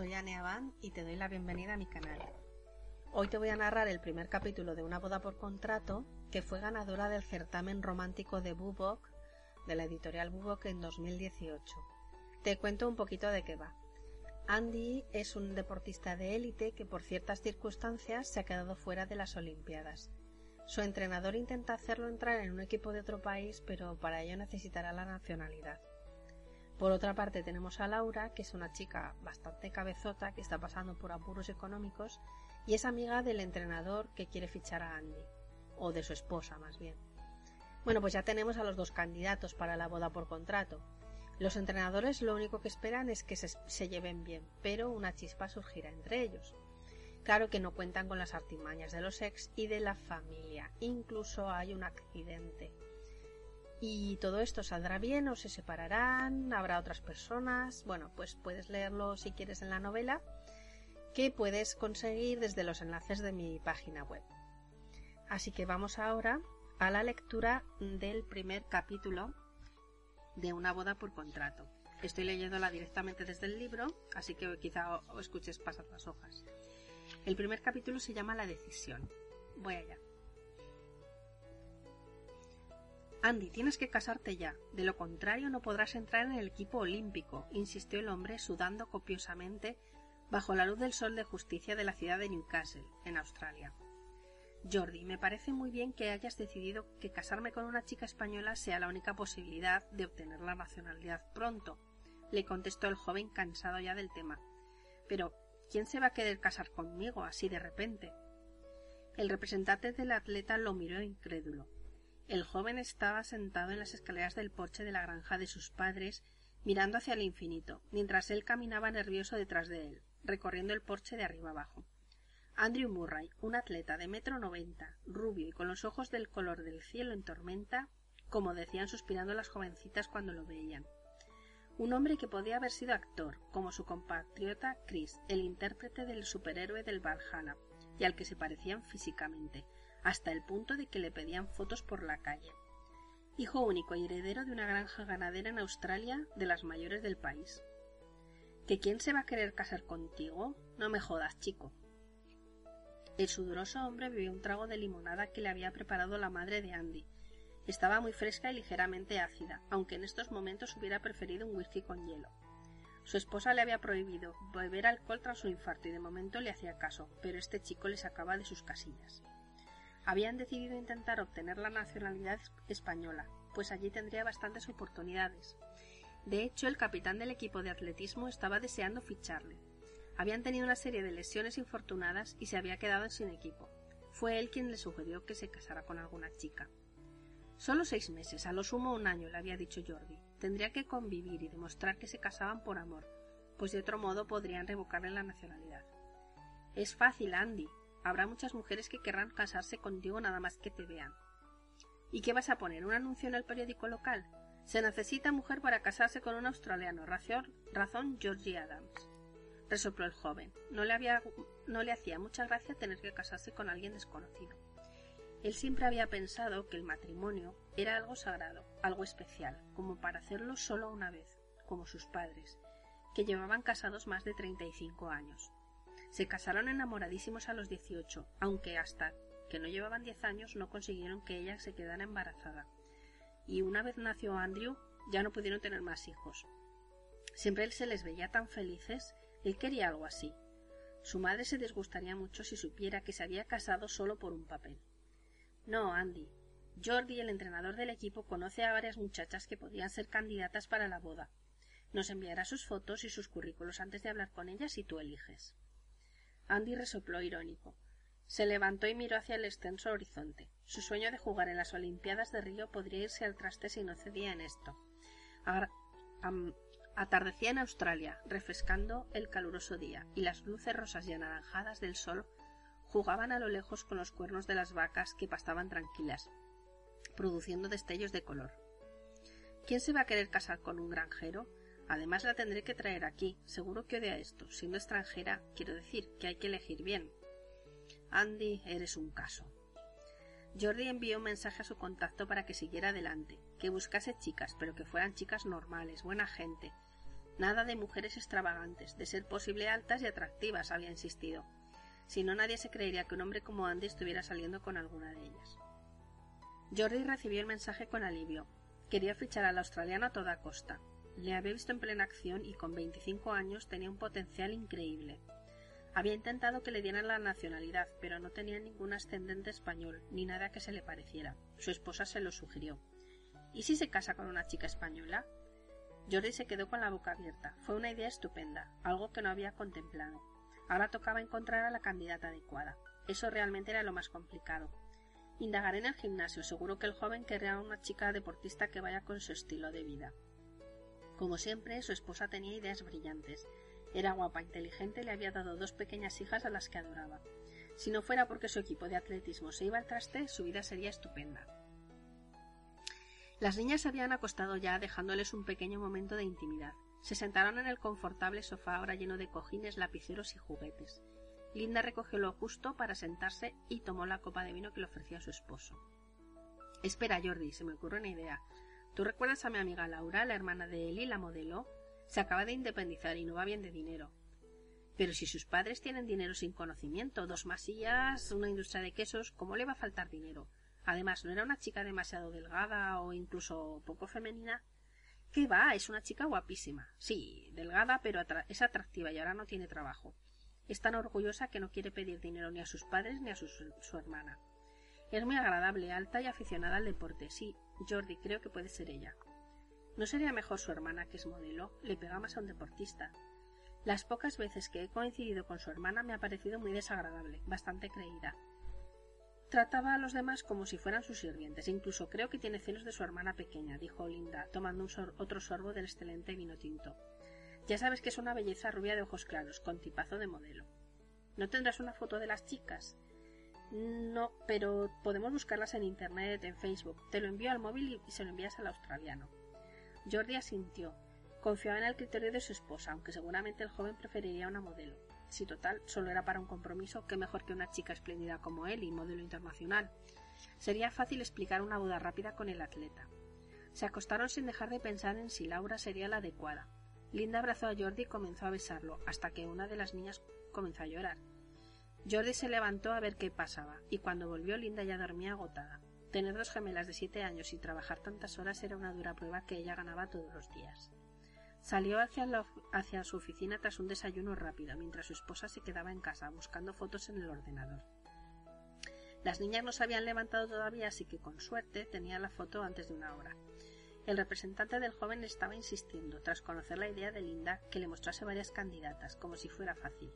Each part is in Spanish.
Soy Anne Abad y te doy la bienvenida a mi canal. Hoy te voy a narrar el primer capítulo de Una boda por contrato que fue ganadora del certamen romántico de Bubok de la editorial Bubok en 2018. Te cuento un poquito de qué va. Andy es un deportista de élite que por ciertas circunstancias se ha quedado fuera de las Olimpiadas. Su entrenador intenta hacerlo entrar en un equipo de otro país, pero para ello necesitará la nacionalidad. Por otra parte tenemos a Laura, que es una chica bastante cabezota que está pasando por apuros económicos y es amiga del entrenador que quiere fichar a Andy, o de su esposa más bien. Bueno, pues ya tenemos a los dos candidatos para la boda por contrato. Los entrenadores lo único que esperan es que se, se lleven bien, pero una chispa surgirá entre ellos. Claro que no cuentan con las artimañas de los ex y de la familia, incluso hay un accidente y todo esto saldrá bien o se separarán, habrá otras personas. Bueno, pues puedes leerlo si quieres en la novela, que puedes conseguir desde los enlaces de mi página web. Así que vamos ahora a la lectura del primer capítulo de Una boda por contrato. Estoy leyéndola directamente desde el libro, así que quizá escuches pasar las hojas. El primer capítulo se llama La decisión. Voy allá. Andy, tienes que casarte ya. De lo contrario no podrás entrar en el equipo olímpico, insistió el hombre sudando copiosamente bajo la luz del sol de justicia de la ciudad de Newcastle, en Australia. Jordi, me parece muy bien que hayas decidido que casarme con una chica española sea la única posibilidad de obtener la nacionalidad pronto, le contestó el joven cansado ya del tema. Pero, ¿quién se va a querer casar conmigo así de repente? El representante del atleta lo miró incrédulo. El joven estaba sentado en las escaleras del porche de la granja de sus padres, mirando hacia el infinito, mientras él caminaba nervioso detrás de él, recorriendo el porche de arriba abajo. Andrew Murray, un atleta de metro noventa, rubio y con los ojos del color del cielo en tormenta, como decían suspirando las jovencitas cuando lo veían. Un hombre que podía haber sido actor, como su compatriota Chris, el intérprete del superhéroe del Valhalla, y al que se parecían físicamente, hasta el punto de que le pedían fotos por la calle. Hijo único y heredero de una granja ganadera en Australia de las mayores del país. ¿Que quién se va a querer casar contigo? No me jodas, chico. El sudoroso hombre bebió un trago de limonada que le había preparado la madre de Andy. Estaba muy fresca y ligeramente ácida, aunque en estos momentos hubiera preferido un whisky con hielo. Su esposa le había prohibido beber alcohol tras su infarto y de momento le hacía caso, pero este chico le sacaba de sus casillas habían decidido intentar obtener la nacionalidad española, pues allí tendría bastantes oportunidades. De hecho, el capitán del equipo de atletismo estaba deseando ficharle. Habían tenido una serie de lesiones infortunadas y se había quedado sin equipo. Fue él quien le sugirió que se casara con alguna chica. Solo seis meses, a lo sumo un año, le había dicho Jordi. Tendría que convivir y demostrar que se casaban por amor, pues de otro modo podrían revocarle la nacionalidad. Es fácil, Andy, Habrá muchas mujeres que querrán casarse contigo nada más que te vean. ¿Y qué vas a poner? ¿Un anuncio en el periódico local? Se necesita mujer para casarse con un australiano. Razón, razón Georgie Adams. Resopló el joven. No le, había, no le hacía mucha gracia tener que casarse con alguien desconocido. Él siempre había pensado que el matrimonio era algo sagrado, algo especial, como para hacerlo solo una vez, como sus padres, que llevaban casados más de treinta y cinco años. Se casaron enamoradísimos a los dieciocho, aunque hasta que no llevaban diez años no consiguieron que ella se quedara embarazada. Y una vez nació Andrew, ya no pudieron tener más hijos. Siempre él se les veía tan felices, él quería algo así. Su madre se disgustaría mucho si supiera que se había casado solo por un papel. No, Andy. Jordi, el entrenador del equipo, conoce a varias muchachas que podrían ser candidatas para la boda. Nos enviará sus fotos y sus currículos antes de hablar con ellas y tú eliges. Andy resopló irónico. Se levantó y miró hacia el extenso horizonte. Su sueño de jugar en las Olimpiadas de Río podría irse al traste si no cedía en esto. atardecía en Australia, refrescando el caluroso día, y las luces rosas y anaranjadas del sol jugaban a lo lejos con los cuernos de las vacas que pastaban tranquilas, produciendo destellos de color. ¿Quién se va a querer casar con un granjero? Además la tendré que traer aquí. Seguro que odia esto. Siendo extranjera, quiero decir que hay que elegir bien. Andy, eres un caso. Jordi envió un mensaje a su contacto para que siguiera adelante, que buscase chicas, pero que fueran chicas normales, buena gente. Nada de mujeres extravagantes, de ser posible altas y atractivas, había insistido. Si no, nadie se creería que un hombre como Andy estuviera saliendo con alguna de ellas. Jordi recibió el mensaje con alivio. Quería fichar al australiano a toda costa. Le había visto en plena acción y con 25 años tenía un potencial increíble. Había intentado que le dieran la nacionalidad, pero no tenía ningún ascendente español, ni nada que se le pareciera. Su esposa se lo sugirió. ¿Y si se casa con una chica española? Jordi se quedó con la boca abierta. Fue una idea estupenda, algo que no había contemplado. Ahora tocaba encontrar a la candidata adecuada. Eso realmente era lo más complicado. Indagaré en el gimnasio. Seguro que el joven querría a una chica deportista que vaya con su estilo de vida. Como siempre, su esposa tenía ideas brillantes. Era guapa, inteligente y le había dado dos pequeñas hijas a las que adoraba. Si no fuera porque su equipo de atletismo se iba al traste, su vida sería estupenda. Las niñas se habían acostado ya, dejándoles un pequeño momento de intimidad. Se sentaron en el confortable sofá ahora lleno de cojines, lapiceros y juguetes. Linda recogió lo justo para sentarse y tomó la copa de vino que le ofrecía su esposo. Espera, Jordi, se me ocurre una idea. ¿Tú recuerdas a mi amiga Laura, la hermana de Eli, la modelo? Se acaba de independizar y no va bien de dinero. Pero si sus padres tienen dinero sin conocimiento, dos masillas, una industria de quesos, ¿cómo le va a faltar dinero? Además, ¿no era una chica demasiado delgada o incluso poco femenina? ¿Qué va? Es una chica guapísima. Sí, delgada, pero es atractiva y ahora no tiene trabajo. Es tan orgullosa que no quiere pedir dinero ni a sus padres ni a su, su hermana. Es muy agradable, alta y aficionada al deporte. Sí, Jordi, creo que puede ser ella. ¿No sería mejor su hermana, que es modelo? Le pega más a un deportista. Las pocas veces que he coincidido con su hermana me ha parecido muy desagradable, bastante creída. Trataba a los demás como si fueran sus sirvientes. Incluso creo que tiene celos de su hermana pequeña, dijo Linda, tomando otro sorbo del excelente vino tinto. Ya sabes que es una belleza rubia de ojos claros, con tipazo de modelo. ¿No tendrás una foto de las chicas? No, pero podemos buscarlas en internet, en Facebook. Te lo envío al móvil y se lo envías al australiano. Jordi asintió. Confiaba en el criterio de su esposa, aunque seguramente el joven preferiría una modelo. Si total solo era para un compromiso, qué mejor que una chica espléndida como él y modelo internacional. Sería fácil explicar una boda rápida con el atleta. Se acostaron sin dejar de pensar en si Laura sería la adecuada. Linda abrazó a Jordi y comenzó a besarlo, hasta que una de las niñas comenzó a llorar. Jordi se levantó a ver qué pasaba, y cuando volvió Linda ya dormía agotada. Tener dos gemelas de siete años y trabajar tantas horas era una dura prueba que ella ganaba todos los días. Salió hacia, hacia su oficina tras un desayuno rápido, mientras su esposa se quedaba en casa buscando fotos en el ordenador. Las niñas no se habían levantado todavía, así que con suerte tenía la foto antes de una hora. El representante del joven estaba insistiendo, tras conocer la idea de Linda, que le mostrase varias candidatas, como si fuera fácil.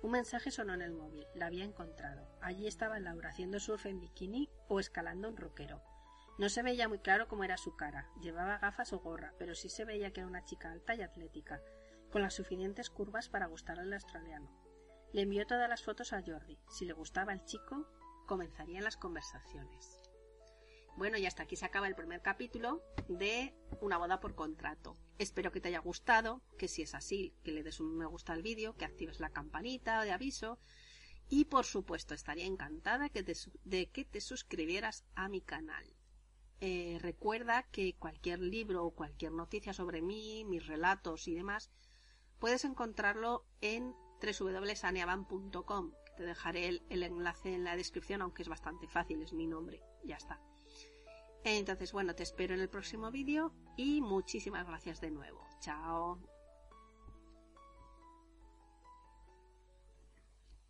Un mensaje sonó en el móvil. La había encontrado. Allí estaba Laura haciendo surf en bikini o escalando un roquero. No se veía muy claro cómo era su cara. Llevaba gafas o gorra, pero sí se veía que era una chica alta y atlética, con las suficientes curvas para gustar al australiano. Le envió todas las fotos a Jordi. Si le gustaba el chico, comenzarían las conversaciones. Bueno, y hasta aquí se acaba el primer capítulo de Una boda por contrato. Espero que te haya gustado, que si es así, que le des un me gusta al vídeo, que actives la campanita de aviso y por supuesto estaría encantada de que te suscribieras a mi canal. Eh, recuerda que cualquier libro o cualquier noticia sobre mí, mis relatos y demás, puedes encontrarlo en www.saneaban.com. Te dejaré el enlace en la descripción, aunque es bastante fácil, es mi nombre. Ya está. Entonces, bueno, te espero en el próximo vídeo y muchísimas gracias de nuevo. Chao.